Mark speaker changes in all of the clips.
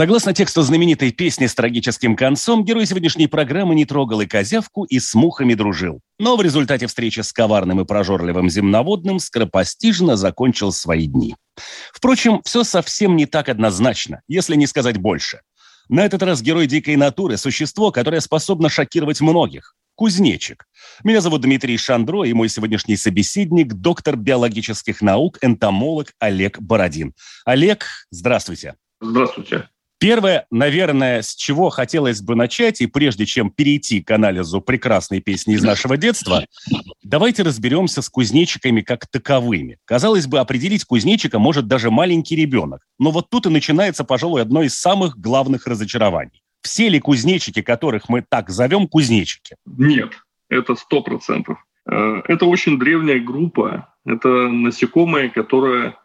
Speaker 1: Согласно тексту знаменитой песни с трагическим концом, герой сегодняшней программы не трогал и козявку, и с мухами дружил. Но в результате встречи с коварным и прожорливым земноводным скоропостижно закончил свои дни. Впрочем, все совсем не так однозначно, если не сказать больше. На этот раз герой дикой натуры – существо, которое способно шокировать многих. Кузнечик. Меня зовут Дмитрий Шандро, и мой сегодняшний собеседник – доктор биологических наук, энтомолог Олег Бородин. Олег, здравствуйте.
Speaker 2: Здравствуйте.
Speaker 1: Первое, наверное, с чего хотелось бы начать, и прежде чем перейти к анализу прекрасной песни из нашего детства, давайте разберемся с кузнечиками как таковыми. Казалось бы, определить кузнечика может даже маленький ребенок. Но вот тут и начинается, пожалуй, одно из самых главных разочарований. Все ли кузнечики, которых мы так зовем, кузнечики?
Speaker 2: Нет, это сто процентов. Э, это очень древняя группа. Это насекомые, которые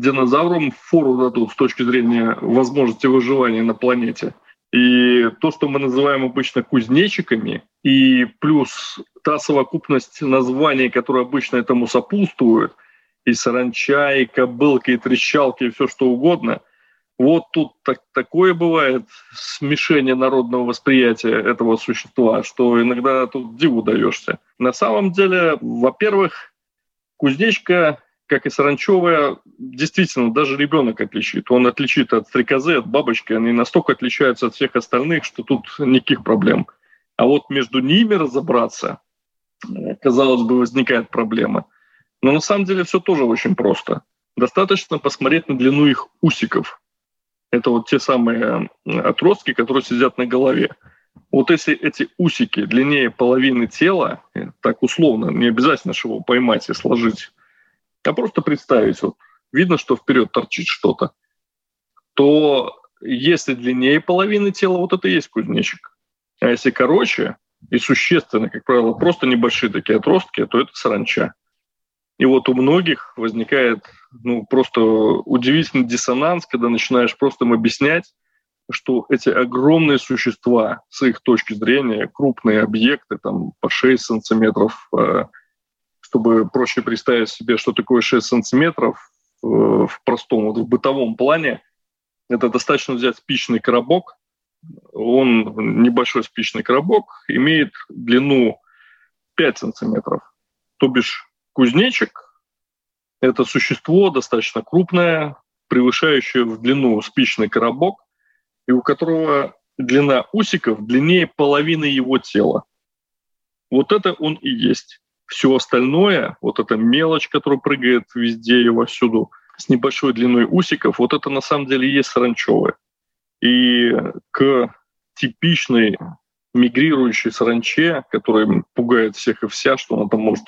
Speaker 2: динозаврам фору дадут с точки зрения возможности выживания на планете. И то, что мы называем обычно кузнечиками, и плюс та совокупность названий, которые обычно этому сопутствуют, и саранча, и кобылка, и трещалки, и все что угодно, вот тут так, такое бывает смешение народного восприятия этого существа, что иногда тут диву даешься. На самом деле, во-первых, кузнечка как и саранчевая, действительно, даже ребенок отличит. Он отличит от стрекозы, от бабочки. Они настолько отличаются от всех остальных, что тут никаких проблем. А вот между ними разобраться, казалось бы, возникает проблема. Но на самом деле все тоже очень просто. Достаточно посмотреть на длину их усиков. Это вот те самые отростки, которые сидят на голове. Вот если эти усики длиннее половины тела, так условно, не обязательно, чтобы поймать и сложить а просто представить, вот видно, что вперед торчит что-то, то если длиннее половины тела, вот это и есть кузнечик. А если короче и существенно, как правило, просто небольшие такие отростки, то это саранча. И вот у многих возникает ну, просто удивительный диссонанс, когда начинаешь просто им объяснять, что эти огромные существа, с их точки зрения, крупные объекты, там по 6 сантиметров, э, чтобы проще представить себе, что такое 6 сантиметров э, в простом, вот в бытовом плане, это достаточно взять спичный коробок. Он, небольшой спичный коробок, имеет длину 5 сантиметров. То бишь кузнечик – это существо достаточно крупное, превышающее в длину спичный коробок, и у которого длина усиков длиннее половины его тела. Вот это он и есть. Все остальное, вот эта мелочь, которая прыгает везде и вовсюду, с небольшой длиной усиков, вот это на самом деле и есть саранчевое. И к типичной мигрирующей саранче, которая пугает всех и вся, что она там может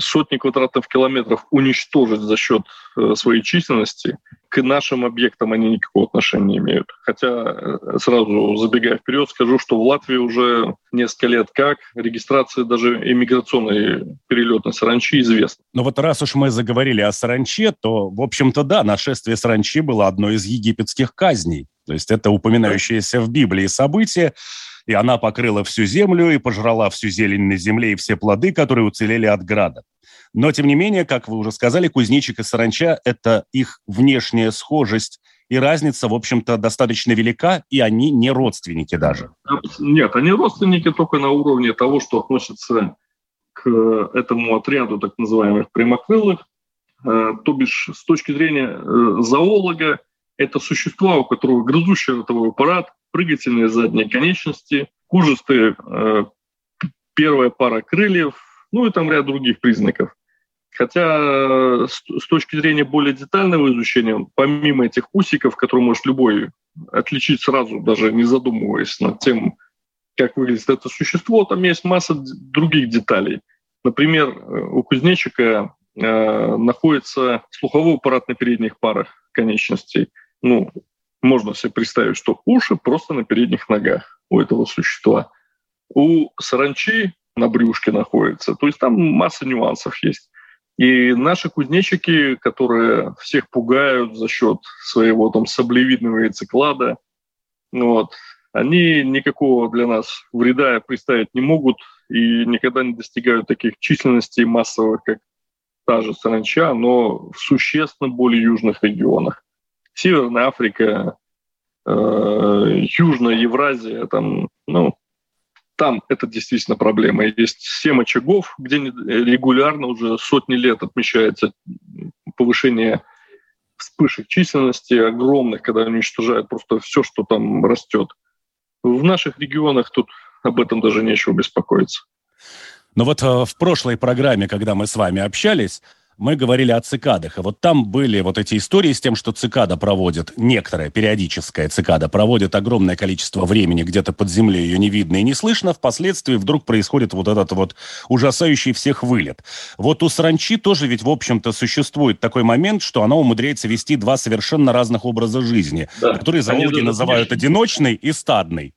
Speaker 2: сотни квадратных километров уничтожить за счет э, своей численности, к нашим объектам они никакого отношения не имеют. Хотя, э, сразу забегая вперед, скажу, что в Латвии уже несколько лет как регистрация даже иммиграционной перелетной саранчи известна.
Speaker 1: Но вот раз уж мы заговорили о саранче, то, в общем-то, да, нашествие саранчи было одной из египетских казней. То есть это упоминающееся в Библии событие, и она покрыла всю землю и пожрала всю зелень на земле и все плоды, которые уцелели от града. Но, тем не менее, как вы уже сказали, кузнечик и саранча – это их внешняя схожесть и разница, в общем-то, достаточно велика, и они не родственники даже.
Speaker 2: Нет, они родственники только на уровне того, что относится к этому отряду так называемых прямокрылых. Э, то бишь, с точки зрения э, зоолога, это существа, у которого грызущий ротовой аппарат, прыгательные задние конечности, кожистые э, первая пара крыльев, ну и там ряд других признаков. Хотя э, с, с точки зрения более детального изучения, помимо этих усиков, которые может любой отличить сразу, даже не задумываясь над тем, как выглядит это существо, там есть масса других деталей. Например, э, у кузнечика э, находится слуховой аппарат на передних парах конечностей. Ну, Можно себе представить, что уши просто на передних ногах у этого существа. У саранчи на брюшке находится. То есть там масса нюансов есть. И наши кузнечики, которые всех пугают за счет своего там саблевидного яйцеклада, вот, они никакого для нас вреда представить не могут и никогда не достигают таких численностей массовых, как та же саранча, но в существенно более южных регионах. Северная Африка, э, Южная Евразия, там, ну, там это действительно проблема. Есть семь очагов, где регулярно уже сотни лет отмечается повышение вспышек численности огромных, когда уничтожают просто все, что там растет. В наших регионах тут об этом даже нечего беспокоиться.
Speaker 1: Но вот э, в прошлой программе, когда мы с вами общались, мы говорили о цикадах. И вот там были вот эти истории с тем, что цикада проводит, некоторая периодическая цикада проводит огромное количество времени где-то под землей, ее не видно и не слышно, впоследствии вдруг происходит вот этот вот ужасающий всех вылет. Вот у саранчи тоже ведь, в общем-то, существует такой момент, что она умудряется вести два совершенно разных образа жизни, да. которые зоологи называют внешне. одиночный и стадный.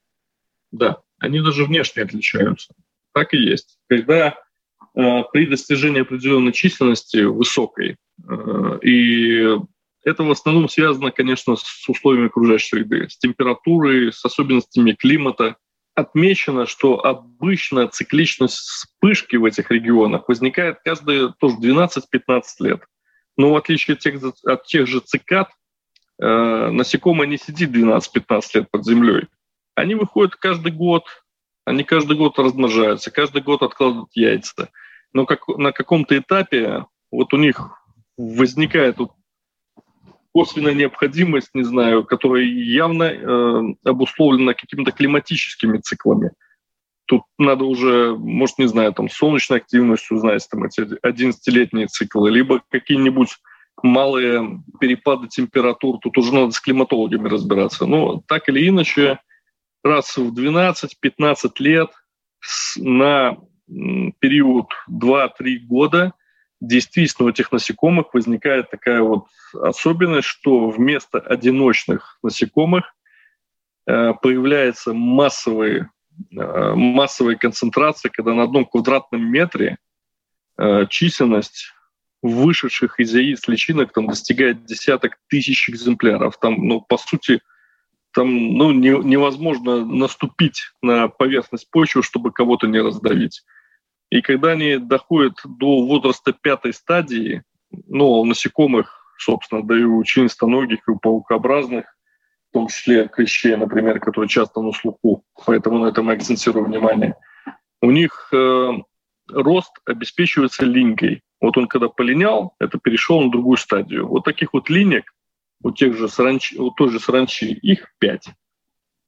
Speaker 2: Да, они даже внешне отличаются. Так и есть. Когда при достижении определенной численности высокой. Э, и это в основном связано, конечно, с условиями окружающей среды, с температурой, с особенностями климата. Отмечено, что обычно цикличность вспышки в этих регионах возникает каждые тоже 12-15 лет. Но в отличие от тех, от тех же цикад, э, насекомое не сидит 12-15 лет под землей. Они выходят каждый год, они каждый год размножаются, каждый год откладывают яйца. Но как, на каком-то этапе вот у них возникает вот косвенная необходимость, не знаю, которая явно э, обусловлена какими-то климатическими циклами. Тут надо уже, может, не знаю, там солнечной активностью узнать, там эти 11-летние циклы, либо какие-нибудь малые перепады температур. Тут уже надо с климатологами разбираться. Но так или иначе, раз в 12-15 лет на период 2-3 года действительно у этих насекомых возникает такая вот особенность, что вместо одиночных насекомых э, появляется массовые, э, массовые концентрации, когда на одном квадратном метре э, численность вышедших из яиц личинок там достигает десяток тысяч экземпляров. Там, ну, по сути, там ну, не, невозможно наступить на поверхность почвы, чтобы кого-то не раздавить. И когда они доходят до возраста пятой стадии, ну, у насекомых, собственно, да и у членистоногих, и у паукообразных, в том числе клещей, например, которые часто на слуху, поэтому на этом я акцентирую внимание, у них э, рост обеспечивается линькой. Вот он когда полинял, это перешел на другую стадию. Вот таких вот линек у тех же саранчи, у той же саранчи, их пять.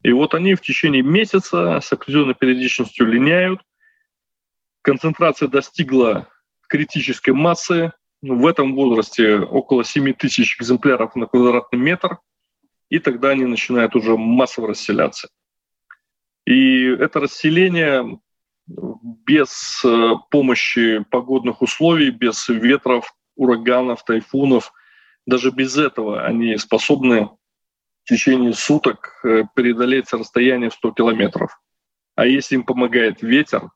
Speaker 2: И вот они в течение месяца с определенной периодичностью линяют. Концентрация достигла критической массы. В этом возрасте около 7 тысяч экземпляров на квадратный метр. И тогда они начинают уже массово расселяться. И это расселение без э, помощи погодных условий, без ветров, ураганов, тайфунов – даже без этого они способны в течение суток э, преодолеть расстояние в 100 километров. А если им помогает ветер,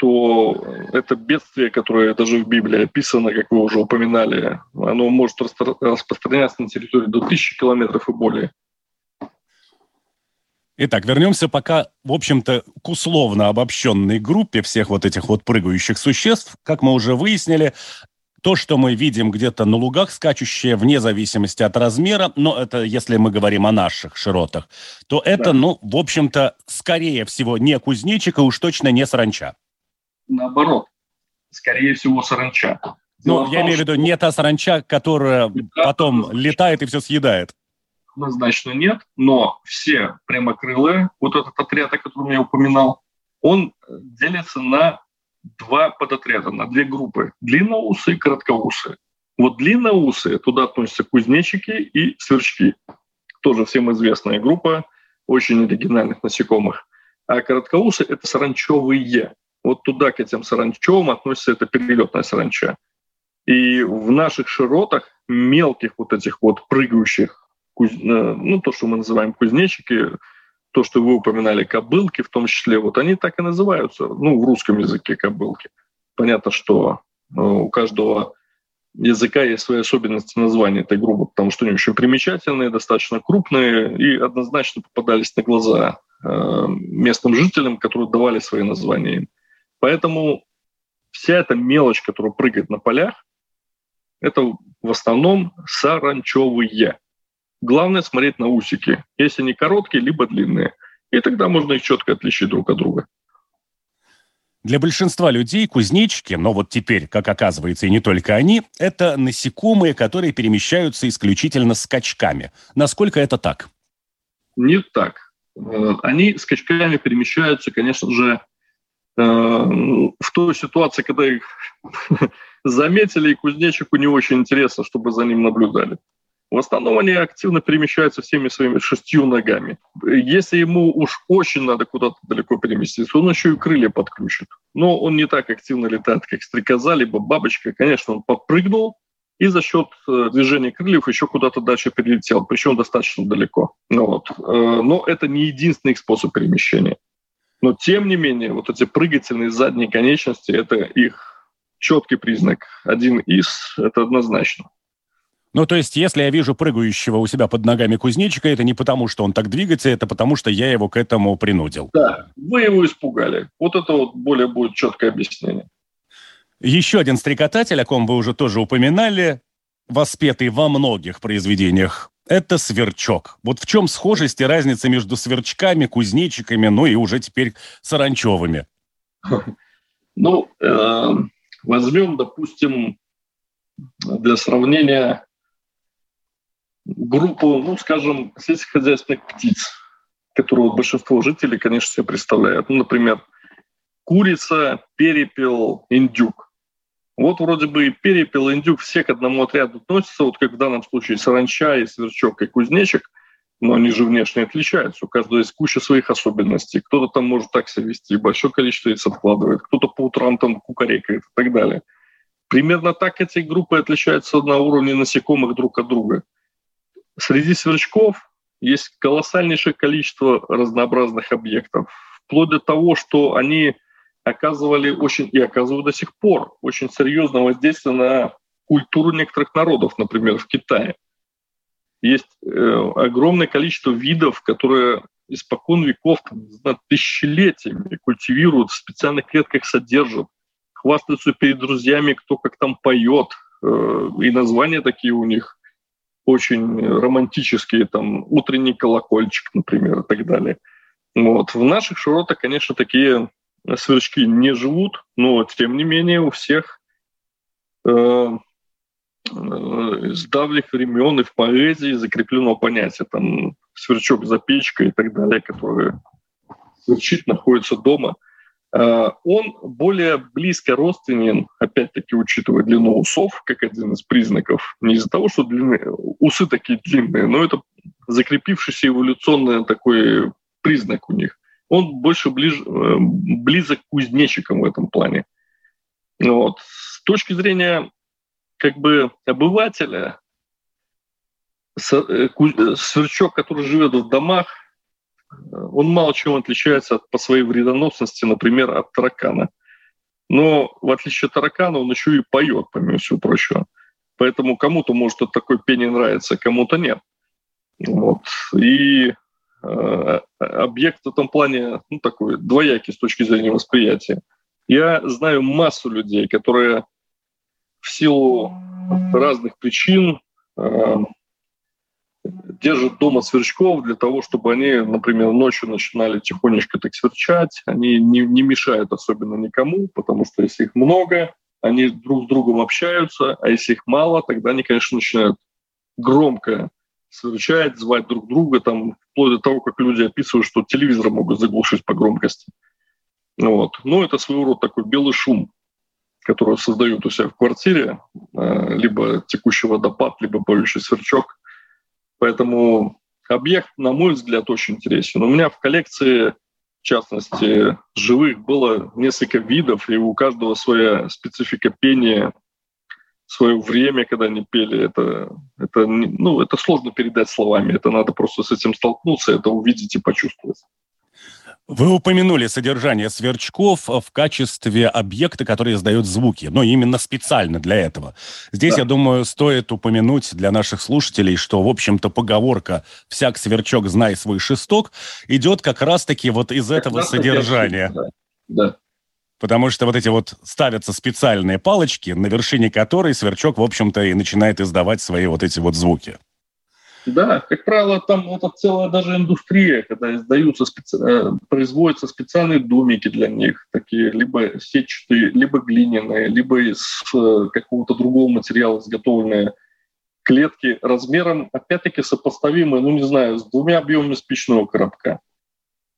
Speaker 2: то это бедствие, которое даже в Библии описано, как вы уже упоминали, оно может распространяться на территории до 1000 километров и более.
Speaker 1: Итак, вернемся пока, в общем-то, к условно обобщенной группе всех вот этих вот прыгающих существ. Как мы уже выяснили, то, что мы видим где-то на лугах скачущее, вне зависимости от размера, но это если мы говорим о наших широтах, то это, да. ну, в общем-то, скорее всего, не кузнечик, и уж точно не саранча.
Speaker 2: Наоборот, скорее всего, саранча.
Speaker 1: Ну, я том, имею в виду, не та саранча, которая да, потом да, летает и все съедает.
Speaker 2: Однозначно нет, но все прямокрылые, вот этот отряд, о котором я упоминал, он делится на два подотряда, на две группы. Длинноусы и короткоусы. Вот длинноусы, туда относятся кузнечики и сверчки. Тоже всем известная группа очень оригинальных насекомых. А короткоусы — это саранчевые. Вот туда, к этим саранчевым, относится эта перелетная саранча. И в наших широтах мелких вот этих вот прыгающих куз... ну, то, что мы называем кузнечики, то, что вы упоминали, кобылки в том числе, вот они так и называются, ну, в русском языке кобылки. Понятно, что э, у каждого языка есть свои особенности названия этой группы, потому что они очень примечательные, достаточно крупные и однозначно попадались на глаза э, местным жителям, которые давали свои названия им. Поэтому вся эта мелочь, которая прыгает на полях, это в основном саранчевые. Главное смотреть на усики. Если они короткие, либо длинные. И тогда можно их четко отличить друг от друга.
Speaker 1: Для большинства людей кузнечики, но вот теперь, как оказывается, и не только они, это насекомые, которые перемещаются исключительно скачками. Насколько это так?
Speaker 2: Не так. Э, они скачками перемещаются, конечно же, в той ситуации, когда их заметили, и кузнечику не очень интересно, чтобы за ним наблюдали. В основном они активно перемещаются всеми своими шестью ногами. Если ему уж очень надо куда-то далеко переместиться, он еще и крылья подключит. Но он не так активно летает, как стрекоза, либо бабочка. Конечно, он подпрыгнул, и за счет э, движения крыльев еще куда-то дальше перелетел, причем достаточно далеко. Ну, вот. Э, но это не единственный способ перемещения. Но тем не менее, вот эти прыгательные задние конечности – это их четкий признак. Один из – это однозначно.
Speaker 1: Ну, то есть, если я вижу прыгающего у себя под ногами кузнечика, это не потому, что он так двигается, это потому, что я его к этому принудил.
Speaker 2: Да, вы его испугали. Вот это вот более будет четкое объяснение.
Speaker 1: Еще один стрекотатель, о ком вы уже тоже упоминали, воспетый во многих произведениях, это сверчок. Вот в чем схожесть и разница между сверчками, кузнечиками, ну и уже теперь саранчевыми?
Speaker 2: Ну, э, возьмем, допустим, для сравнения группу, ну, скажем, сельскохозяйственных птиц, которую большинство жителей, конечно, себе представляют. Ну, например, курица, перепел, индюк. Вот вроде бы и перепел, и индюк все к одному отряду относятся, вот как в данном случае саранча и сверчок и кузнечик, но они же внешне отличаются. У каждого есть куча своих особенностей. Кто-то там может так себя вести, большое количество яиц откладывает, кто-то по утрам там кукарекает и так далее. Примерно так эти группы отличаются на уровне насекомых друг от друга – Среди сверчков есть колоссальнейшее количество разнообразных объектов, вплоть до того, что они оказывали очень и оказывают до сих пор очень серьезное воздействие на культуру некоторых народов, например, в Китае. Есть э, огромное количество видов, которые испокон веков, там, знаю, тысячелетиями культивируют, в специальных клетках содержат, хвастаются перед друзьями, кто как там поет, э, и названия такие у них очень романтические, там, утренний колокольчик, например, и так далее. Вот. В наших широтах, конечно, такие сверчки не живут, но, тем не менее, у всех э, э, с давних времен и в поэзии закреплено понятие, там, сверчок за печкой и так далее, который сверчит, находится дома – Э, он более близко родственен, опять-таки учитывая длину усов, как один из признаков, не из-за того, что длины, усы такие длинные, но это закрепившийся эволюционный такой признак у них. Он больше ближ, э, близок к кузнечикам в этом плане. Вот. С точки зрения как бы обывателя, э, сверчок, который живет в домах, он мало чем отличается от, по своей вредоносности, например, от таракана. Но в отличие от таракана он еще и поет, помимо всего прочего. Поэтому кому-то может такой пение нравится, кому-то нет. Вот. И э, объект в этом плане ну, такой двоякий с точки зрения восприятия. Я знаю массу людей, которые в силу разных причин э, держат дома сверчков для того, чтобы они, например, ночью начинали тихонечко так сверчать. Они не, не мешают особенно никому, потому что если их много, они друг с другом общаются, а если их мало, тогда они, конечно, начинают громко сверчать, звать друг друга, там, вплоть до того, как люди описывают, что телевизор могут заглушить по громкости. Вот. Но это своего рода такой белый шум, который создают у себя в квартире, э, либо текущий водопад, либо поющий сверчок. Поэтому объект, на мой взгляд, очень интересен. У меня в коллекции, в частности, живых было несколько видов, и у каждого своя специфика пения, свое время, когда они пели, это, это, ну, это сложно передать словами, это надо просто с этим столкнуться, это увидеть и почувствовать.
Speaker 1: Вы упомянули содержание сверчков в качестве объекта, который издает звуки, но именно специально для этого. Здесь, да. я думаю, стоит упомянуть для наших слушателей, что, в общем-то, поговорка «всяк сверчок, знай свой шесток» идет как раз-таки вот из как этого содержания. Да. да. Потому что вот эти вот ставятся специальные палочки, на вершине которой сверчок, в общем-то, и начинает издавать свои вот эти вот звуки.
Speaker 2: Да, как правило, там это целая даже индустрия, когда издаются, специ... Э, производятся специальные домики для них, такие либо сетчатые, либо глиняные, либо из э, какого-то другого материала изготовленные клетки размером, опять-таки, сопоставимые, ну, не знаю, с двумя объемами спичного коробка.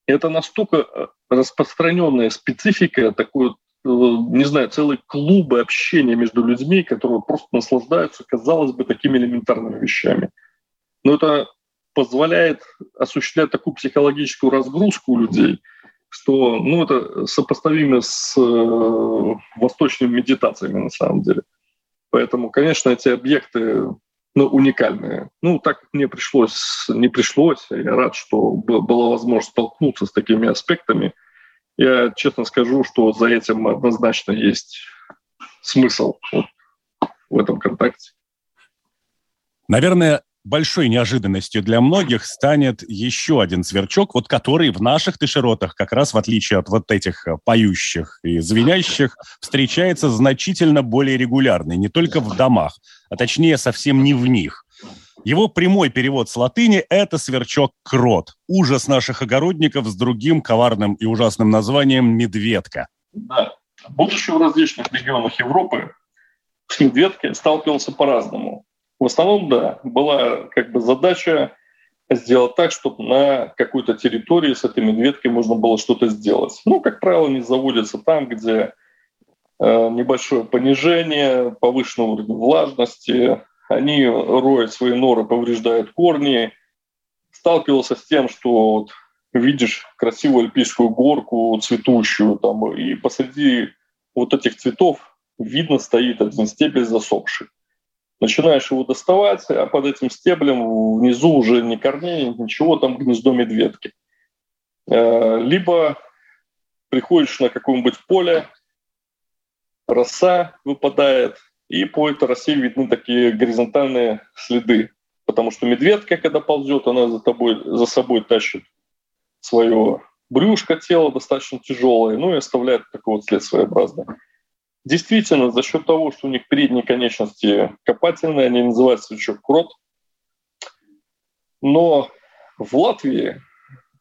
Speaker 2: Это настолько э, распространенная специфика, такой, не знаю, целые клубы общения между людьми, которые просто наслаждаются, казалось бы, такими элементарными вещами – но это позволяет осуществлять такую психологическую разгрузку у людей, что ну, это сопоставимо с э, восточными медитациями на самом деле. Поэтому, конечно, эти объекты ну, уникальные. Ну, так мне пришлось, не пришлось, я рад, что была возможность столкнуться с такими аспектами. Я честно скажу, что за этим однозначно есть смысл вот в этом контакте.
Speaker 1: Наверное, большой неожиданностью для многих станет еще один сверчок, вот который в наших тышеротах, как раз в отличие от вот этих э, поющих и звенящих, встречается значительно более регулярно, не только в домах, а точнее совсем не в них. Его прямой перевод с латыни – это сверчок-крот, ужас наших огородников с другим коварным и ужасным названием «медведка».
Speaker 2: Да. Будучи в различных регионах Европы, с медведкой сталкивался по-разному. В основном, да, была как бы задача сделать так, чтобы на какой-то территории с этой медведкой можно было что-то сделать. Ну, как правило, они заводятся там, где э, небольшое понижение, повышенный уровень влажности, они роют свои норы, повреждают корни. Сталкивался с тем, что вот видишь красивую альпийскую горку цветущую, там, и посреди вот этих цветов видно стоит один стебель засохший начинаешь его доставать, а под этим стеблем внизу уже ни корней, ничего, там гнездо медведки. Э, либо приходишь на какое-нибудь поле, роса выпадает, и по этой росе видны такие горизонтальные следы. Потому что медведка, когда ползет, она за, тобой, за собой тащит свое брюшко, тело достаточно тяжелое, ну и оставляет такой вот след своеобразный. Действительно, за счет того, что у них передние конечности копательные, они называются еще крот. Но в Латвии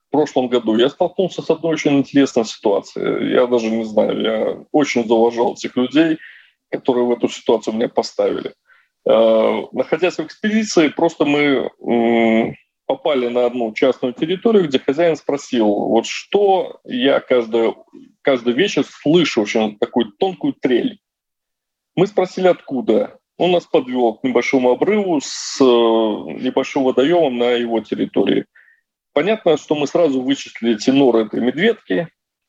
Speaker 2: в прошлом году я столкнулся с одной очень интересной ситуацией. Я даже не знаю, я очень зауважал этих людей, которые в эту ситуацию меня поставили. Э, находясь в экспедиции, просто мы попали на одну частную территорию, где хозяин спросил, вот что я каждый, каждый вечер слышу очень такую тонкую трель. Мы спросили, откуда. Он нас подвел к небольшому обрыву с э, небольшим водоемом на его территории. Понятно, что мы сразу вычислили тенор этой медведки,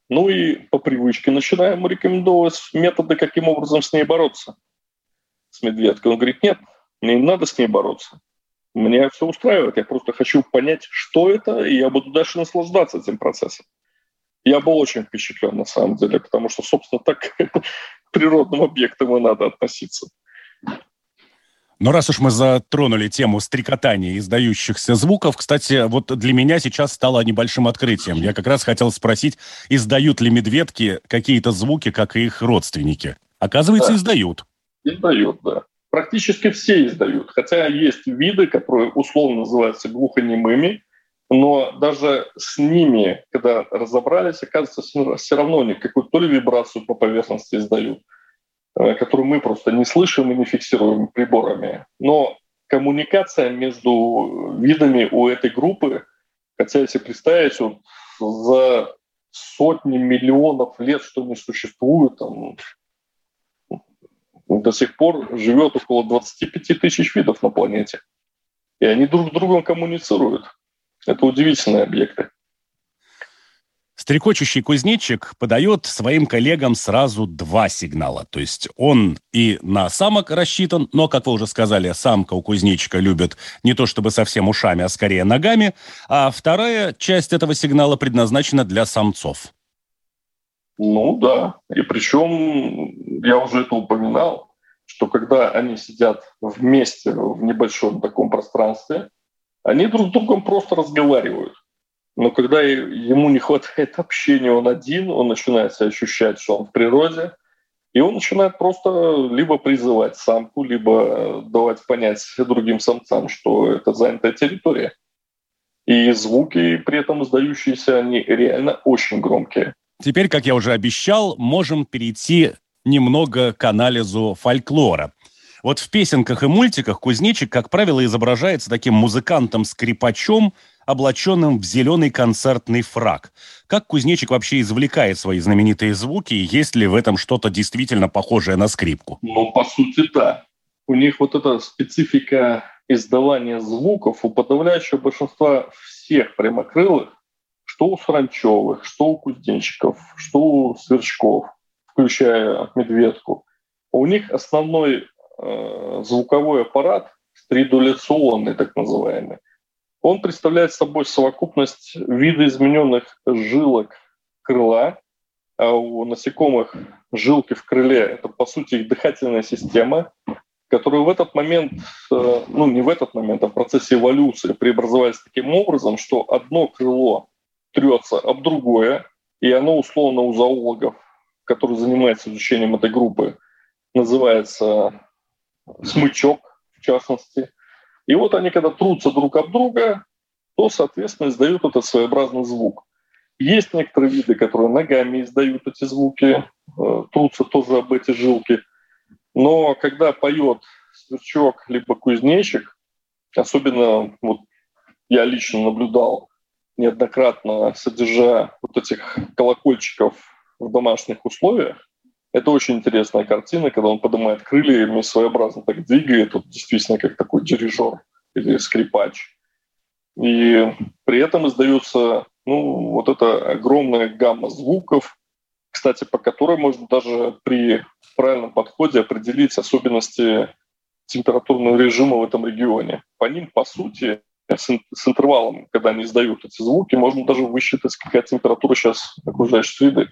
Speaker 2: ну и по привычке начинаем рекомендовать методы, каким образом с ней бороться. С медведкой. Он говорит, нет, мне не надо с ней бороться. Меня все устраивает. Я просто хочу понять, что это, и я буду дальше наслаждаться этим процессом. Я был очень впечатлен на самом деле, потому что, собственно, так к природным объектам и надо относиться.
Speaker 1: Но раз уж мы затронули тему стрекотания издающихся звуков, кстати, вот для меня сейчас стало небольшим открытием. Я как раз хотел спросить, издают ли медведки какие-то звуки, как и их родственники? Оказывается, да. издают.
Speaker 2: Издают, да практически все издают. Хотя есть виды, которые условно называются глухонемыми, но даже с ними, когда разобрались, оказывается, все равно они какую-то то ли вибрацию по поверхности издают, э, которую мы просто не слышим и не фиксируем приборами. Но коммуникация между видами у этой группы, хотя если представить, вот за сотни миллионов лет, что они существуют, там, до сих пор живет около 25 тысяч видов на планете. И они друг с другом коммуницируют. Это удивительные объекты.
Speaker 1: Стрекочущий кузнечик подает своим коллегам сразу два сигнала. То есть он и на самок рассчитан, но, как вы уже сказали, самка у кузнечика любит не то чтобы совсем ушами, а скорее ногами. А вторая часть этого сигнала предназначена для самцов.
Speaker 2: Ну да, и причем я уже это упоминал, что когда они сидят вместе в небольшом таком пространстве, они друг с другом просто разговаривают. Но когда ему не хватает общения, он один, он начинает себя ощущать, что он в природе, и он начинает просто либо призывать самку, либо давать понять другим самцам, что это занятая территория. И звуки при этом издающиеся, они реально очень громкие.
Speaker 1: Теперь, как я уже обещал, можем перейти немного к анализу фольклора. Вот в песенках и мультиках кузнечик, как правило, изображается таким музыкантом-скрипачом, облаченным в зеленый концертный фраг. Как кузнечик вообще извлекает свои знаменитые звуки, и есть ли в этом что-то действительно похожее на скрипку?
Speaker 2: Ну, по сути, да. У них вот эта специфика издавания звуков у подавляющего большинства всех прямокрылых, что у саранчевых, что у кузнечиков, что у сверчков, включая медведку, у них основной звуковой аппарат стридуляционный, так называемый, он представляет собой совокупность видоизмененных жилок крыла, а у насекомых жилки в крыле — это, по сути, их дыхательная система, которая в этот момент, э, ну не в этот момент, а в процессе эволюции преобразовались таким образом, что одно крыло трется об другое, и оно условно у зоологов, который занимается изучением этой группы, называется смычок, в частности — и вот они, когда трутся друг об друга, то, соответственно, издают этот своеобразный звук. Есть некоторые виды, которые ногами издают эти звуки, э, трутся тоже об эти жилки. Но когда поет сверчок либо кузнечик, особенно вот я лично наблюдал неоднократно, содержа вот этих колокольчиков в домашних условиях, это очень интересная картина, когда он поднимает крылья своеобразно так двигает, вот действительно как такой дирижер или скрипач. И при этом издается ну, вот эта огромная гамма звуков, кстати, по которой можно даже при правильном подходе определить особенности температурного режима в этом регионе. По ним, по сути, с, с интервалом, когда они издают эти звуки, можно даже высчитать, какая температура сейчас окружающей среды.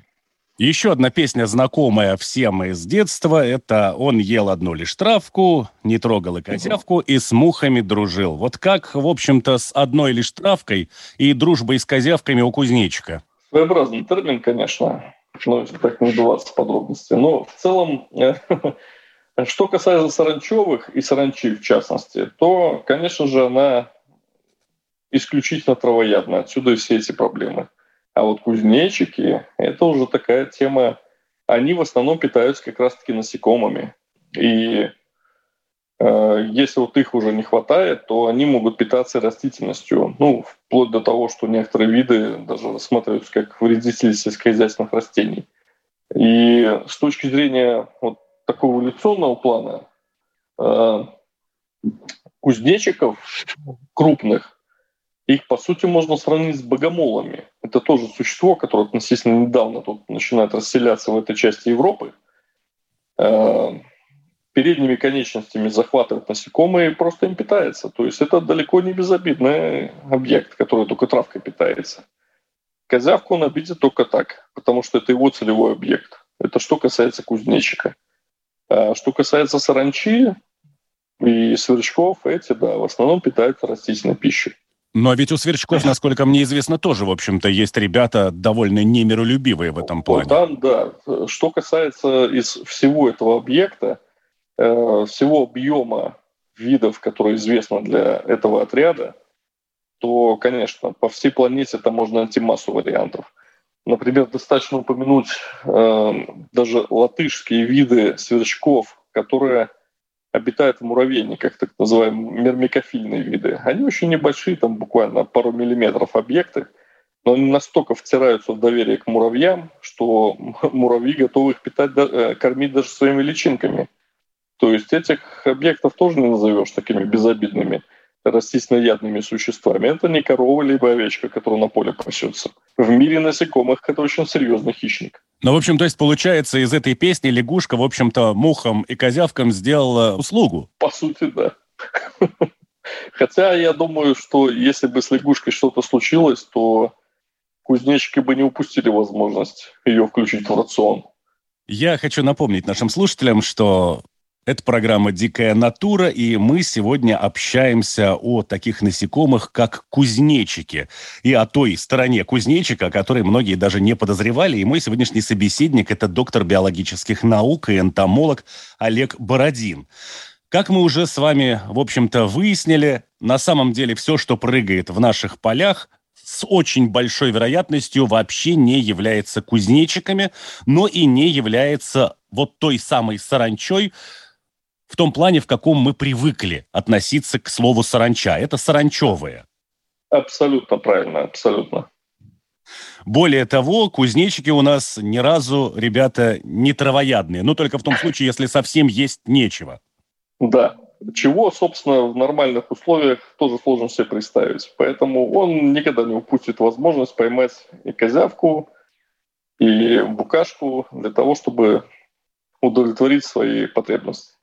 Speaker 1: Еще одна песня, знакомая всем из детства, это «Он ел одну лишь травку, не трогал и козявку, и с мухами дружил». Вот как, в общем-то, с одной лишь травкой и дружбой с козявками у кузнечика?
Speaker 2: Своеобразный термин, конечно, но так не вдаваться в подробности. Но в целом, что касается саранчевых и саранчи в частности, то, конечно же, она исключительно травоядная. Отсюда и все эти проблемы. А вот кузнечики — это уже такая тема. Они в основном питаются как раз-таки насекомыми. И э, если вот их уже не хватает, то они могут питаться растительностью. Ну, вплоть до того, что некоторые виды даже рассматриваются как вредители сельскохозяйственных растений. И с точки зрения вот такого эволюционного плана, э, кузнечиков крупных их, по сути, можно сравнить с богомолами. Это тоже существо, которое относительно недавно тут начинает расселяться в этой части Европы. Э, передними конечностями захватывает насекомые и просто им питается. То есть это далеко не безобидный объект, который только травкой питается. Козявку он обидит только так, потому что это его целевой объект. Это что касается кузнечика. А что касается саранчи и сверчков, эти, да, в основном питаются растительной пищей.
Speaker 1: Но ведь у сверчков, насколько мне известно, тоже, в общем-то, есть ребята довольно немиролюбивые в этом плане.
Speaker 2: Там, да. Что касается из всего этого объекта, э, всего объема видов, которые известны для этого отряда, то, конечно, по всей планете там можно найти массу вариантов. Например, достаточно упомянуть э, даже латышские виды сверчков, которые обитают в муравейниках, так называемые мермикофильные виды. Они очень небольшие, там буквально пару миллиметров объекты, но они настолько втираются в доверие к муравьям, что муравьи готовы их питать, э, кормить даже своими личинками. То есть этих объектов тоже не назовешь такими безобидными. растительноядными существами. Это не корова либо овечка, которая на поле пасется. В мире насекомых это очень серьезный хищник.
Speaker 1: Ну, в общем, то есть получается, из этой песни лягушка, в общем-то, мухам и козявкам сделала услугу.
Speaker 2: По сути, да. Хотя я думаю, что если бы с лягушкой что-то случилось, то кузнечики бы не упустили возможность ее включить в рацион.
Speaker 1: Я хочу напомнить нашим слушателям, что это программа «Дикая натура», и мы сегодня общаемся о таких насекомых, как кузнечики, и о той стороне кузнечика, о которой многие даже не подозревали. И мой сегодняшний собеседник – это доктор биологических наук и энтомолог Олег Бородин. Как мы уже с вами, в общем-то, выяснили, на самом деле все, что прыгает в наших полях, с очень большой вероятностью вообще не является кузнечиками, но и не является вот той самой саранчой, в том плане, в каком мы привыкли относиться к слову саранча. Это саранчевые.
Speaker 2: Абсолютно правильно, абсолютно.
Speaker 1: Более того, кузнечики у нас ни разу, ребята, не травоядные. Ну, только в том случае, если совсем есть нечего.
Speaker 2: Да, чего, собственно, в нормальных условиях тоже сложно себе представить. Поэтому он никогда не упустит возможность поймать и козявку, и букашку для того, чтобы удовлетворить свои потребности.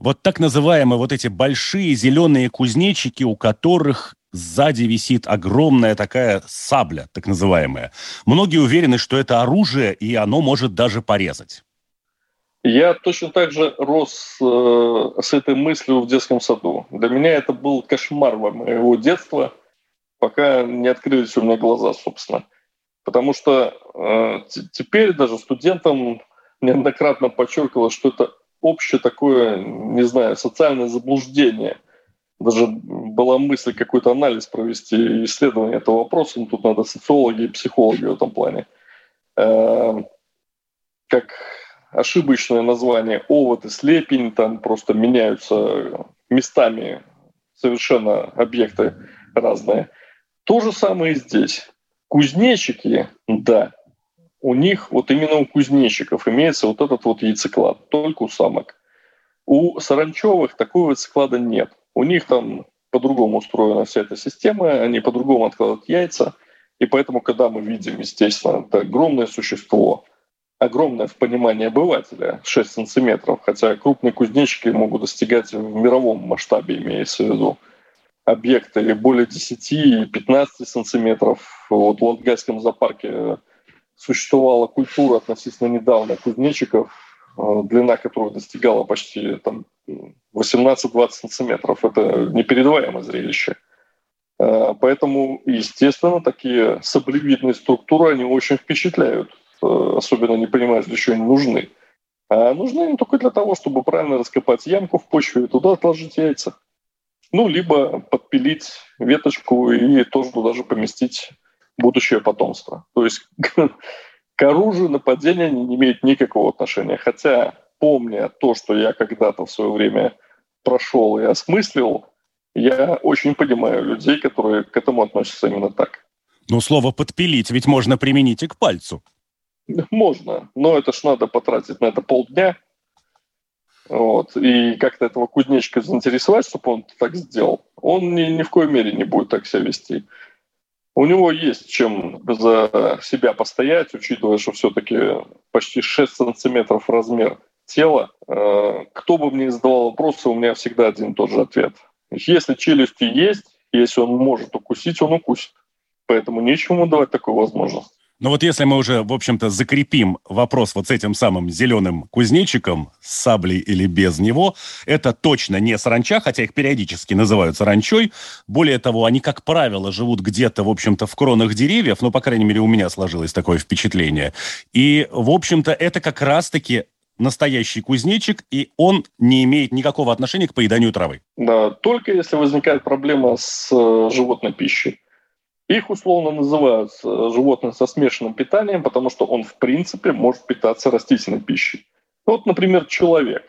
Speaker 1: Вот так называемые вот эти большие зеленые кузнечики, у которых сзади висит огромная такая сабля, так называемая. Многие уверены, что это оружие, и оно может даже порезать.
Speaker 2: Я точно так же рос э, с этой мыслью в детском саду. Для меня это был кошмар моего детства, пока не открылись у меня глаза, собственно. Потому что э, теперь даже студентам неоднократно подчеркивалось, что это общее такое, не знаю, социальное заблуждение. Даже была мысль какой-то анализ провести, исследование этого вопроса, но тут надо социологи и психологи в этом плане. Э, как ошибочное название овод и слепень, там просто меняются местами совершенно объекты разные. То же самое и здесь. Кузнечики, да, у них, вот именно у кузнечиков имеется вот этот вот яйцеклад, только у самок. У саранчевых такого яйцеклада нет. У них там по-другому устроена вся эта система, они по-другому откладывают яйца. И поэтому, когда мы видим, естественно, это огромное существо, огромное в понимании обывателя, 6 сантиметров, хотя крупные кузнечики могут достигать в мировом масштабе, имеется в виду, объекты более 10-15 сантиметров. Вот в Латгальском зоопарке существовала культура относительно недавно кузнечиков, э, длина которых достигала почти там, 18-20 сантиметров. Это непередаваемое зрелище. Э, поэтому, естественно, такие саблевидные структуры, они очень впечатляют. Э, особенно не понимают, для чего они нужны. А нужны они только для того, чтобы правильно раскопать ямку в почве и туда отложить яйца. Ну, либо подпилить веточку и тоже туда же поместить будущее потомство. То есть к оружию нападения они не имеют никакого отношения. Хотя, помня то, что я когда-то в свое время прошел и осмыслил, я очень понимаю людей, которые к этому относятся именно так.
Speaker 1: Ну, слово «подпилить» ведь можно применить и к пальцу.
Speaker 2: Можно, но это ж надо потратить на это полдня. Вот. И как-то этого кузнечика заинтересовать, чтобы он так сделал, он ни, ни в коей мере не будет так себя вести. У него есть чем за себя постоять, учитывая, что все-таки почти 6 сантиметров размер тела. Э, кто бы мне задавал вопросы, у меня всегда один и тот же ответ. Если челюсти есть, если он может укусить, он укусит. Поэтому нечему ему давать такую возможность.
Speaker 1: Но вот если мы уже, в общем-то, закрепим вопрос вот с этим самым зеленым кузнечиком, с саблей или без него, это точно не саранча, хотя их периодически называют саранчой. Более того, они, как правило, живут где-то, в общем-то, в кронах деревьев, ну, по крайней мере, у меня сложилось такое впечатление. И, в общем-то, это как раз-таки настоящий кузнечик, и он не имеет никакого отношения к поеданию травы.
Speaker 2: Да, только если возникает проблема с э, животной пищей. Их условно называют э, животные со смешанным питанием, потому что он, в принципе, может питаться растительной пищей. Вот, например, человек.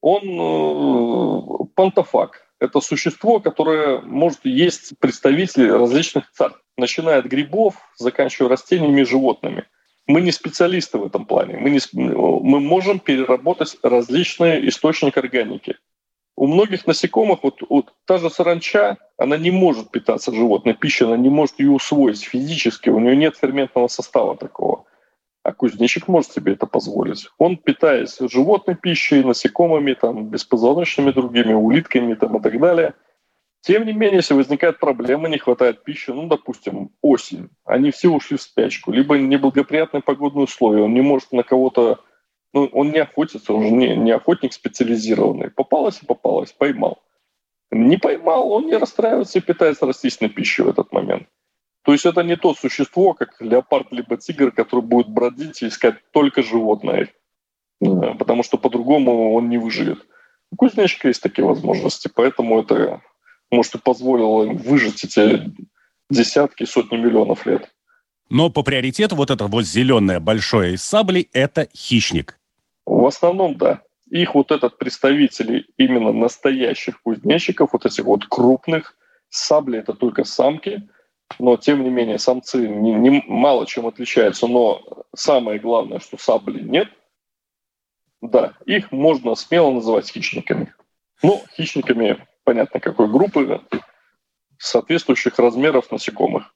Speaker 2: Он э, пантофаг. Это существо, которое может есть представители различных царств, начиная от грибов, заканчивая растениями и животными. Мы не специалисты в этом плане. Мы, не, мы можем переработать различные источники органики. У многих насекомых, вот, вот та же саранча, она не может питаться животной пищей, она не может ее усвоить физически, у нее нет ферментного состава такого. А кузнечик может себе это позволить. Он, питаясь животной пищей, насекомыми, там, беспозвоночными другими, улитками там, и так далее. Тем не менее, если возникает проблема, не хватает пищи, ну, допустим, осень, они все ушли в спячку, либо неблагоприятные погодные условия, он не может на кого-то ну, он не охотится, он же не, не охотник специализированный. Попалось и попалось, поймал. Не поймал, он не расстраивается и питается растительной пищей в этот момент. То есть это не то существо, как леопард либо тигр, который будет бродить и искать только животное. Потому что по-другому он не выживет. У кузнечика есть такие возможности, поэтому это, может, и позволило им выжить эти десятки, сотни миллионов лет.
Speaker 1: Но по приоритету вот это вот зеленое большое из сабли – это хищник.
Speaker 2: В основном, да. Их вот этот представители именно настоящих кузнечиков, вот этих вот крупных, сабли это только самки, но тем не менее самцы не, не, мало чем отличаются, но самое главное, что сабли нет, да, их можно смело называть хищниками. Ну, хищниками, понятно, какой группы, соответствующих размеров насекомых.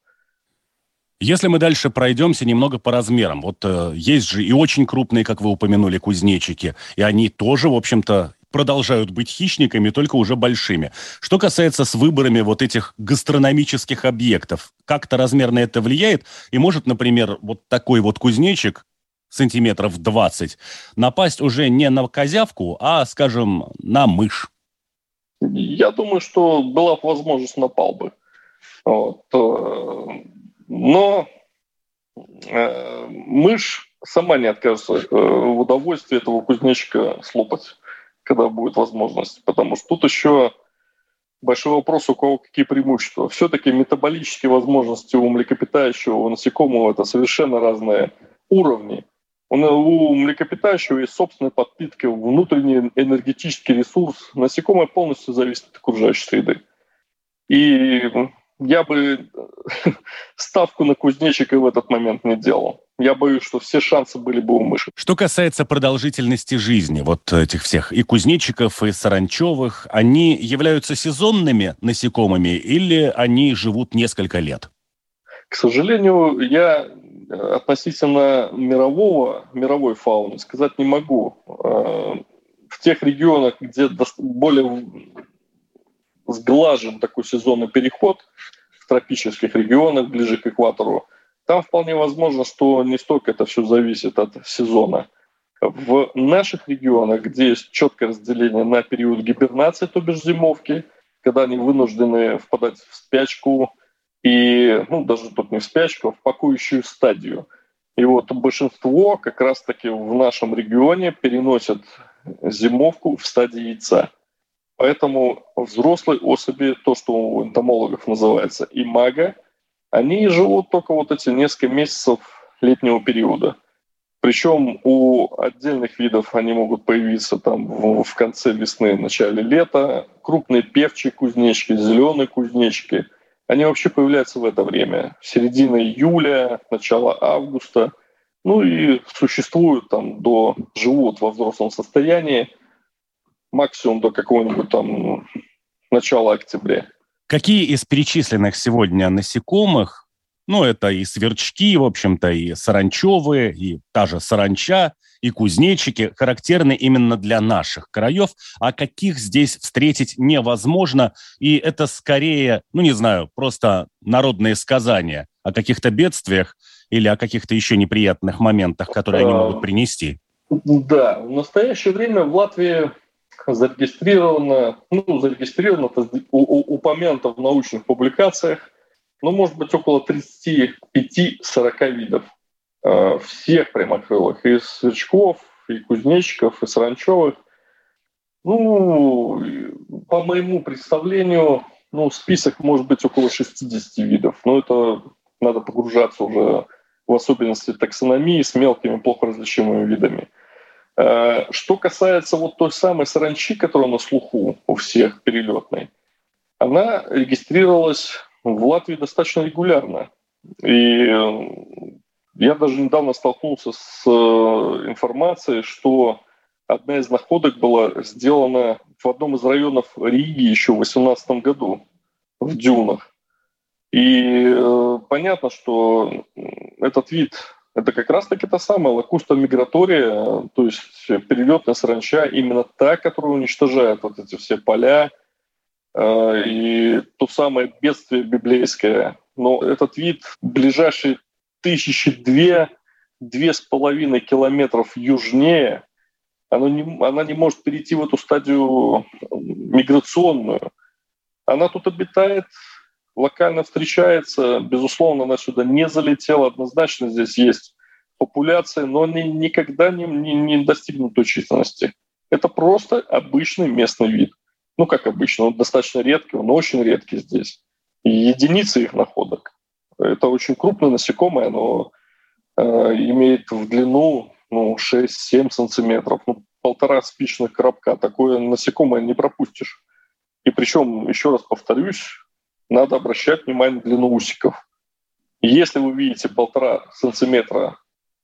Speaker 1: Если мы дальше пройдемся немного по размерам, вот э, есть же и очень крупные, как вы упомянули, кузнечики, и они тоже, в общем-то, продолжают быть хищниками, только уже большими. Что касается с выборами вот этих гастрономических объектов, как-то размер на это влияет? И может, например, вот такой вот кузнечик, сантиметров 20, напасть уже не на козявку, а, скажем, на мышь?
Speaker 2: Я думаю, что была бы возможность, напал бы. Вот. Но э, мышь сама не откажется э, в удовольствии этого кузнечика слопать, когда будет возможность. Потому что тут еще большой вопрос, у кого какие преимущества. Все-таки метаболические возможности у млекопитающего, у насекомого – это совершенно разные уровни. У млекопитающего есть собственная подпитка, внутренний энергетический ресурс. Насекомое полностью зависит от окружающей среды. И я бы ставку на кузнечика в этот момент не делал. Я боюсь, что все шансы были бы у мыши.
Speaker 1: Что касается продолжительности жизни вот этих всех и кузнечиков, и саранчевых, они являются сезонными насекомыми или они живут несколько лет?
Speaker 2: К сожалению, я относительно мирового, мировой фауны сказать не могу. Э, в тех регионах, где более сглажен такой сезонный переход в тропических регионах ближе к экватору, там вполне возможно, что не столько это все зависит от сезона. В наших регионах, где есть четкое разделение на период гибернации, то бишь зимовки, когда они вынуждены впадать в спячку и, ну, даже тут не в спячку, а в пакующую стадию. И вот большинство как раз-таки в нашем регионе переносят зимовку в стадии яйца. Поэтому взрослые особи, то, что у энтомологов называется имага, они живут только вот эти несколько месяцев летнего периода. Причем у отдельных видов они могут появиться там в конце весны, начале лета. Крупные певчие кузнечки, зеленые кузнечки, они вообще появляются в это время. Середина июля, начало августа. Ну и существуют там до, живут во взрослом состоянии – максимум до какого-нибудь там начала октября.
Speaker 1: Какие из перечисленных сегодня насекомых, ну, это и сверчки, в общем-то, и саранчевые, и та же саранча, и кузнечики, характерны именно для наших краев, а каких здесь встретить невозможно, и это скорее, ну, не знаю, просто народные сказания о каких-то бедствиях или о каких-то еще неприятных моментах, которые они могут принести.
Speaker 2: Да, в настоящее время в Латвии зарегистрировано, ну, зарегистрировано, упомянуто в научных публикациях, ну, может быть, около 35-40 видов э, всех прямокрылых, и сверчков, и кузнечиков, и саранчевых. Ну, по моему представлению, ну, список может быть около 60 видов, но это надо погружаться уже в особенности таксономии с мелкими, плохо различимыми видами. Э, что касается вот той самой саранчи, которая на слуху у всех перелетной, она регистрировалась в Латвии достаточно регулярно. И э, я даже недавно столкнулся с э, информацией, что одна из находок была сделана в одном из районов Риги еще в 2018 году в дюнах. И понятно, что этот вид это как раз-таки та самая лакуста мигратория, то есть перелетная саранча, именно та, которая уничтожает вот эти все поля, э, и то самое бедствие библейское. Но этот вид ближайшие тысячи две, две с половиной километров южнее, она не, она не может перейти в эту стадию миграционную. Она тут обитает локально встречается. Безусловно, она сюда не залетела. Однозначно здесь есть популяция, но они никогда не, не, не достигнут той численности. Это просто обычный местный вид. Ну, как обычно, он достаточно редкий, он очень редкий здесь. И единицы их находок. Это очень крупное насекомое, оно э, имеет в длину ну, 6-7 сантиметров, ну, полтора спичных коробка. Такое насекомое не пропустишь. И причем, еще раз повторюсь, надо обращать внимание на длину усиков. Если вы видите полтора сантиметра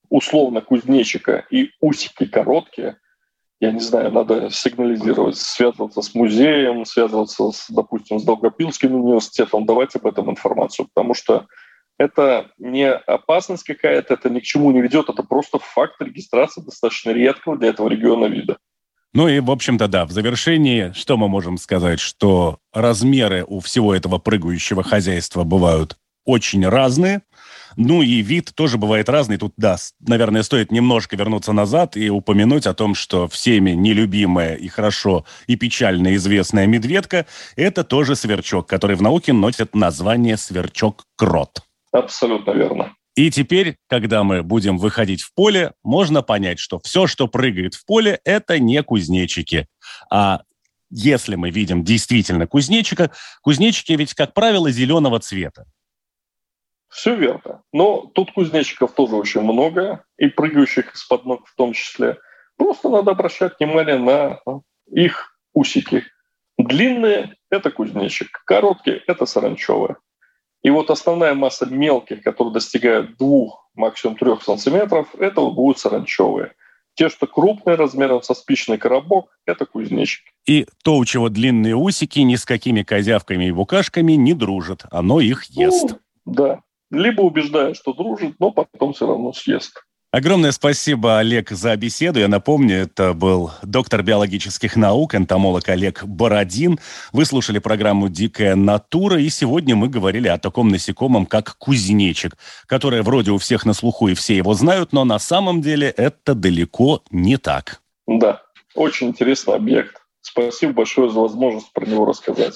Speaker 2: условно кузнечика и усики короткие, я не знаю, надо сигнализировать, связываться с музеем, связываться, с, допустим, с Долгопилским университетом, давать об этом информацию, потому что это не опасность какая-то, это ни к чему не ведет, это просто факт регистрации достаточно редкого для этого региона вида.
Speaker 1: Ну и, в общем-то, да, в завершении, что мы можем сказать, что размеры у всего этого прыгающего хозяйства бывают очень разные. Ну и вид тоже бывает разный. Тут, да, наверное, стоит немножко вернуться назад и упомянуть о том, что всеми нелюбимая и хорошо и печально известная медведка – это тоже сверчок, который в науке носит название сверчок-крот.
Speaker 2: Абсолютно верно.
Speaker 1: И теперь, когда мы будем выходить в поле, можно понять, что все, что прыгает в поле, это не кузнечики. А если мы видим действительно кузнечика, кузнечики ведь, как правило, зеленого цвета.
Speaker 2: Все верно. Но тут кузнечиков тоже очень много, и прыгающих из-под ног в том числе. Просто надо обращать внимание на их усики. Длинные – это кузнечик, короткие – это саранчевые. И вот основная масса мелких, которые достигают двух, максимум трех сантиметров, это будут саранчевые. Те, что крупные размером со спичный коробок, это кузнечики.
Speaker 1: И то, у чего длинные усики, ни с какими козявками и букашками не дружит. Оно их ест. Ну,
Speaker 2: да. Либо убеждает, что дружит, но потом все равно съест.
Speaker 1: Огромное спасибо, Олег, за беседу. Я напомню, это был доктор биологических наук, энтомолог Олег Бородин. Вы слушали программу «Дикая натура», и сегодня мы говорили о таком насекомом, как кузнечик, которое вроде у всех на слуху и все его знают, но на самом деле это далеко не так.
Speaker 2: Да, очень интересный объект. Спасибо большое за возможность про него рассказать.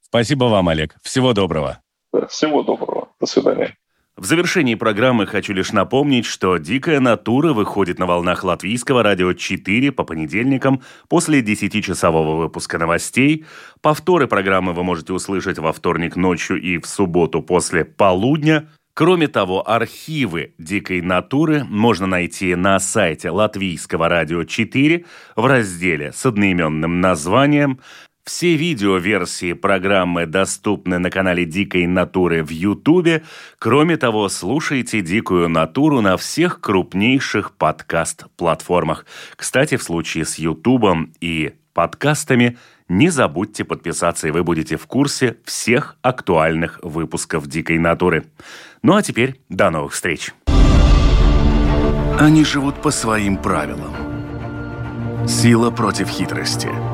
Speaker 1: Спасибо вам, Олег. Всего доброго.
Speaker 2: Да, всего доброго. До свидания.
Speaker 1: В завершении программы хочу лишь напомнить, что «Дикая натура» выходит на волнах латвийского радио 4 по понедельникам после 10-часового выпуска новостей. Повторы программы вы можете услышать во вторник ночью и в субботу после полудня. Кроме того, архивы «Дикой натуры» можно найти на сайте Латвийского радио 4 в разделе с одноименным названием – все видеоверсии программы доступны на канале Дикой Натуры в Ютубе. Кроме того, слушайте Дикую Натуру на всех крупнейших подкаст-платформах. Кстати, в случае с Ютубом и подкастами не забудьте подписаться, и вы будете в курсе всех актуальных выпусков Дикой Натуры. Ну а теперь до новых встреч.
Speaker 3: Они живут по своим правилам. Сила против хитрости –